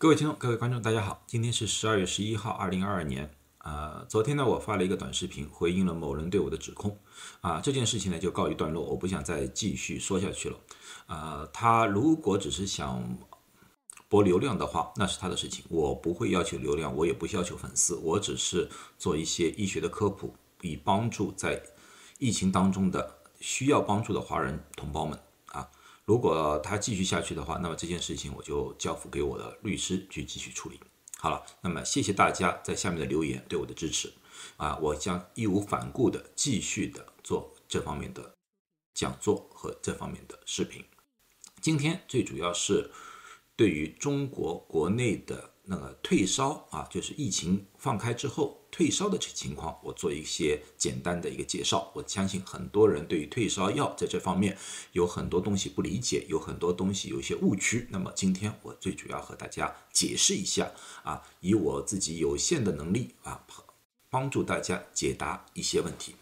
各位听众、各位观众，大家好，今天是十二月十一号，二零二二年。呃，昨天呢，我发了一个短视频，回应了某人对我的指控。啊，这件事情呢就告一段落，我不想再继续说下去了。呃，他如果只是想博流量的话，那是他的事情，我不会要求流量，我也不要求粉丝，我只是做一些医学的科普，以帮助在疫情当中的需要帮助的华人同胞们。如果他继续下去的话，那么这件事情我就交付给我的律师去继续处理。好了，那么谢谢大家在下面的留言对我的支持，啊，我将义无反顾的继续的做这方面的讲座和这方面的视频。今天最主要是对于中国国内的那个退烧啊，就是疫情放开之后。退烧的这情况，我做一些简单的一个介绍。我相信很多人对于退烧药在这方面有很多东西不理解，有很多东西有一些误区。那么今天我最主要和大家解释一下啊，以我自己有限的能力啊，帮助大家解答一些问题。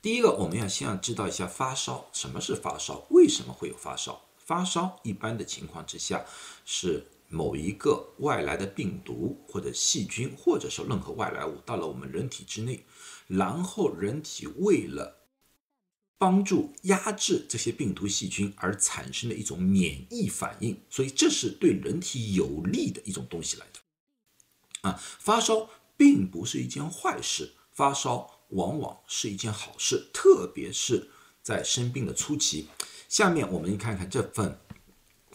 第一个，我们要先要知道一下发烧，什么是发烧？为什么会有发烧？发烧一般的情况之下是。某一个外来的病毒或者细菌，或者说任何外来物到了我们人体之内，然后人体为了帮助压制这些病毒细菌而产生的一种免疫反应，所以这是对人体有利的一种东西来的。啊，发烧并不是一件坏事，发烧往往是一件好事，特别是在生病的初期。下面我们看看这份。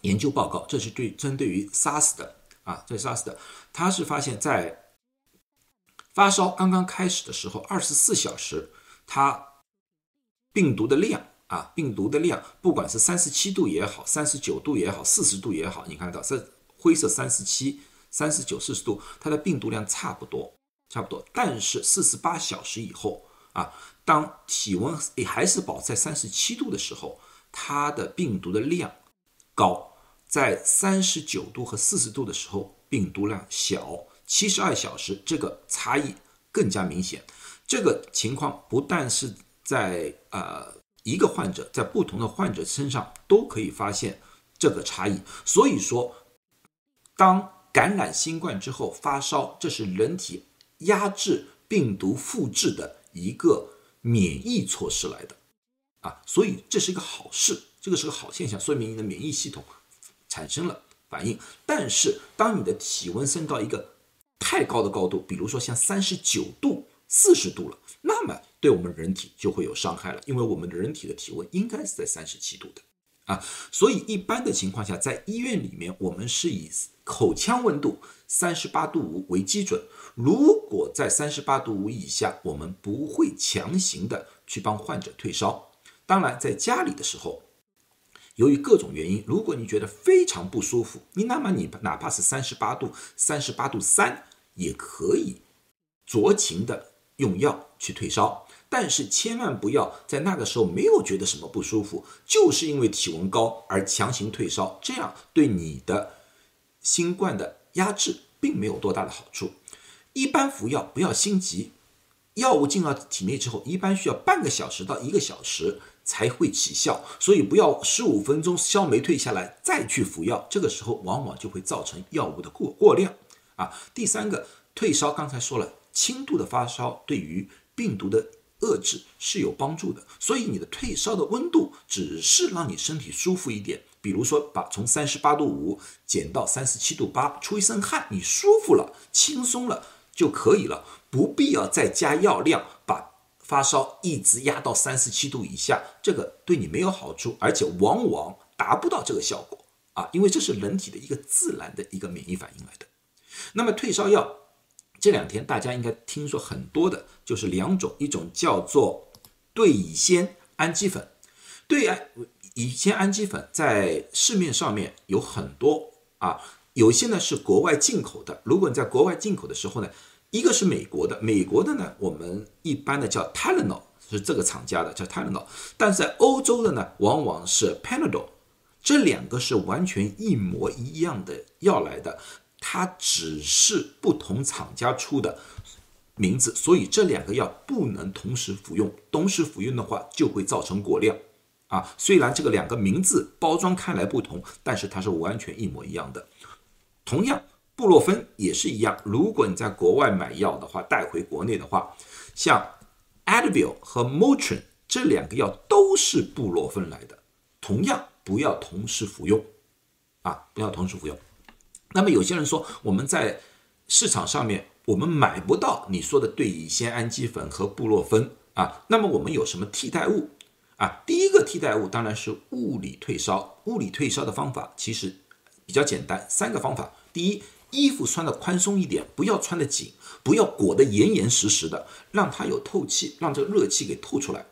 研究报告，这是对针对于 SARS 的啊，这 SARS 的，他是发现，在发烧刚刚开始的时候，二十四小时，它病毒的量啊，病毒的量，不管是三十七度也好，三十九度也好，四十度也好，你看到这灰色三十七、三十九、四十度，它的病毒量差不多，差不多。但是四十八小时以后啊，当体温也还是保持在三十七度的时候，它的病毒的量高。在三十九度和四十度的时候，病毒量小；七十二小时，这个差异更加明显。这个情况不但是在呃一个患者，在不同的患者身上都可以发现这个差异。所以说，当感染新冠之后发烧，这是人体压制病毒复制的一个免疫措施来的啊，所以这是一个好事，这个是个好现象，说明你的免疫系统。产生了反应，但是当你的体温升到一个太高的高度，比如说像三十九度、四十度了，那么对我们人体就会有伤害了，因为我们的人体的体温应该是在三十七度的啊，所以一般的情况下，在医院里面，我们是以口腔温度三十八度五为基准，如果在三十八度五以下，我们不会强行的去帮患者退烧。当然，在家里的时候。由于各种原因，如果你觉得非常不舒服，你那么你哪怕是三十八度、三十八度三也可以酌情的用药去退烧，但是千万不要在那个时候没有觉得什么不舒服，就是因为体温高而强行退烧，这样对你的新冠的压制并没有多大的好处。一般服药不要心急，药物进到体内之后，一般需要半个小时到一个小时。才会起效，所以不要十五分钟烧没退下来再去服药，这个时候往往就会造成药物的过过量啊。第三个，退烧刚才说了，轻度的发烧对于病毒的遏制是有帮助的，所以你的退烧的温度只是让你身体舒服一点，比如说把从三十八度五减到三十七度八，出一身汗，你舒服了，轻松了就可以了，不必要再加药量把。发烧一直压到三十七度以下，这个对你没有好处，而且往往达不到这个效果啊，因为这是人体的一个自然的一个免疫反应来的。那么退烧药这两天大家应该听说很多的，就是两种，一种叫做对乙酰氨基酚，对氨乙酰氨基酚在市面上面有很多啊，有些呢是国外进口的，如果你在国外进口的时候呢。一个是美国的，美国的呢，我们一般的叫 Tylenol，是这个厂家的叫 Tylenol，但是在欧洲的呢，往往是 Panadol，这两个是完全一模一样的药来的，它只是不同厂家出的名字，所以这两个药不能同时服用，同时服用的话就会造成过量啊。虽然这个两个名字包装看来不同，但是它是完全一模一样的。同样，布洛芬也是一样。如果你在国外买药的话，带回国内的话，像 Advil 和 Motrin 这两个药都是布洛芬来的，同样不要同时服用啊，不要同时服用。那么有些人说，我们在市场上面我们买不到你说的对乙酰氨基酚和布洛芬啊，那么我们有什么替代物啊？第一个替代物当然是物理退烧。物理退烧的方法其实比较简单，三个方法。第一，衣服穿的宽松一点，不要穿的紧，不要裹得严严实实的，让它有透气，让这个热气给透出来。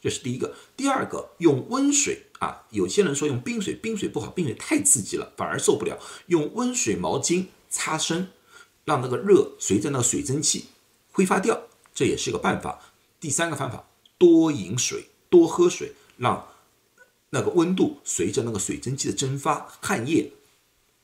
这是第一个。第二个，用温水啊，有些人说用冰水，冰水不好，冰水太刺激了，反而受不了。用温水毛巾擦身，让那个热随着那个水蒸气挥发掉，这也是个办法。第三个方法，多饮水，多喝水，让那个温度随着那个水蒸气的蒸发，汗液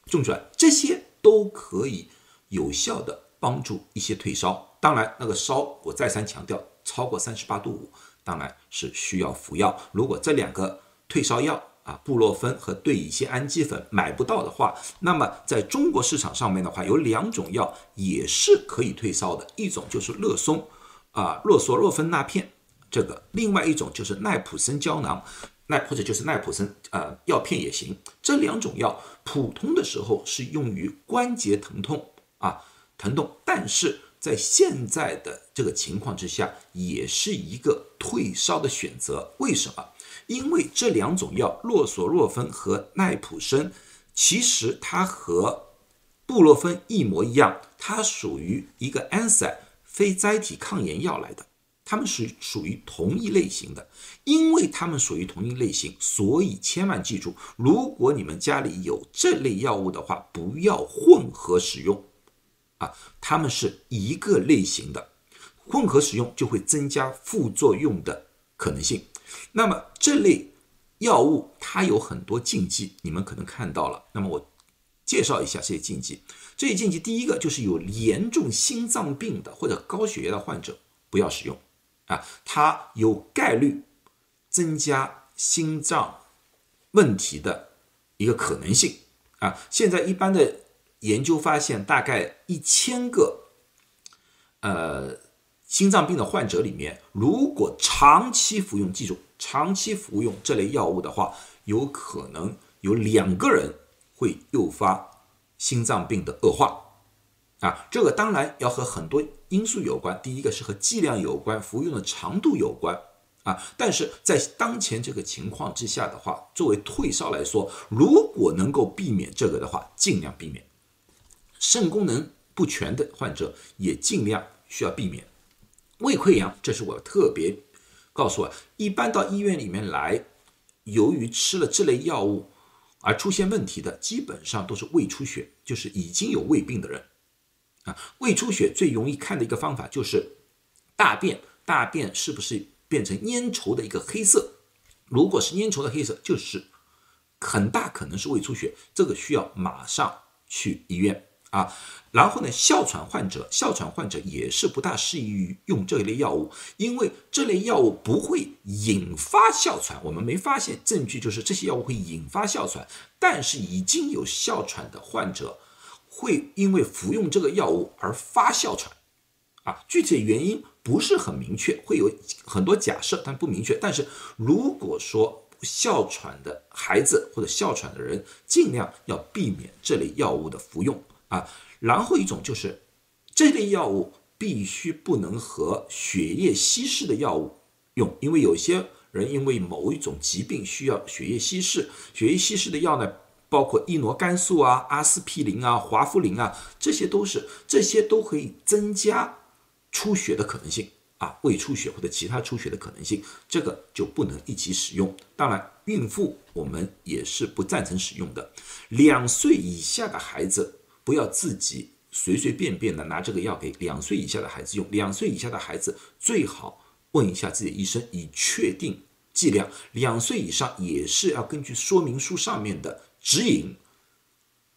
种出来，这些都可以有效的帮助一些退烧。当然，那个烧我再三强调，超过三十八度五。当然是需要服药。如果这两个退烧药啊，布洛芬和对乙酰氨基酚买不到的话，那么在中国市场上面的话，有两种药也是可以退烧的，一种就是乐松啊，洛索洛芬钠片，这个；另外一种就是奈普生胶囊，奈或者就是奈普生呃药片也行。这两种药普通的时候是用于关节疼痛啊，疼痛，但是。在现在的这个情况之下，也是一个退烧的选择。为什么？因为这两种药，洛索洛芬和奈普生，其实它和布洛芬一模一样，它属于一个 NSA 非甾体抗炎药来的，它们是属于同一类型的。因为它们属于同一类型，所以千万记住，如果你们家里有这类药物的话，不要混合使用。啊，它们是一个类型的，混合使用就会增加副作用的可能性。那么这类药物它有很多禁忌，你们可能看到了。那么我介绍一下这些禁忌。这些禁忌第一个就是有严重心脏病的或者高血压的患者不要使用啊，它有概率增加心脏问题的一个可能性啊。现在一般的。研究发现，大概一千个呃心脏病的患者里面，如果长期服用，记住长期服用这类药物的话，有可能有两个人会诱发心脏病的恶化。啊，这个当然要和很多因素有关，第一个是和剂量有关，服用的长度有关。啊，但是在当前这个情况之下的话，作为退烧来说，如果能够避免这个的话，尽量避免。肾功能不全的患者也尽量需要避免胃溃疡，这是我特别告诉啊，一般到医院里面来，由于吃了这类药物而出现问题的，基本上都是胃出血，就是已经有胃病的人啊。胃出血最容易看的一个方法就是大便，大便是不是变成粘稠的一个黑色？如果是粘稠的黑色，就是很大可能是胃出血，这个需要马上去医院。啊，然后呢，哮喘患者，哮喘患者也是不大适宜于用这一类药物，因为这类药物不会引发哮喘，我们没发现证据就是这些药物会引发哮喘，但是已经有哮喘的患者会因为服用这个药物而发哮喘，啊，具体原因不是很明确，会有很多假设，但不明确。但是如果说哮喘的孩子或者哮喘的人，尽量要避免这类药物的服用。啊，然后一种就是这类药物必须不能和血液稀释的药物用，因为有些人因为某一种疾病需要血液稀释，血液稀释的药呢，包括异诺肝素啊、阿司匹林啊、华夫林啊，这些都是这些都可以增加出血的可能性啊，胃出血或者其他出血的可能性，这个就不能一起使用。当然，孕妇我们也是不赞成使用的，两岁以下的孩子。不要自己随随便便的拿这个药给两岁以下的孩子用，两岁以下的孩子最好问一下自己的医生，以确定剂量。两岁以上也是要根据说明书上面的指引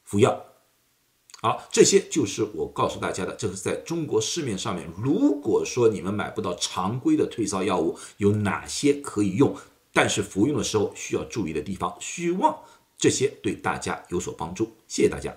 服药。好，这些就是我告诉大家的，这是在中国市面上面，如果说你们买不到常规的退烧药物，有哪些可以用，但是服用的时候需要注意的地方。希望这些对大家有所帮助，谢谢大家。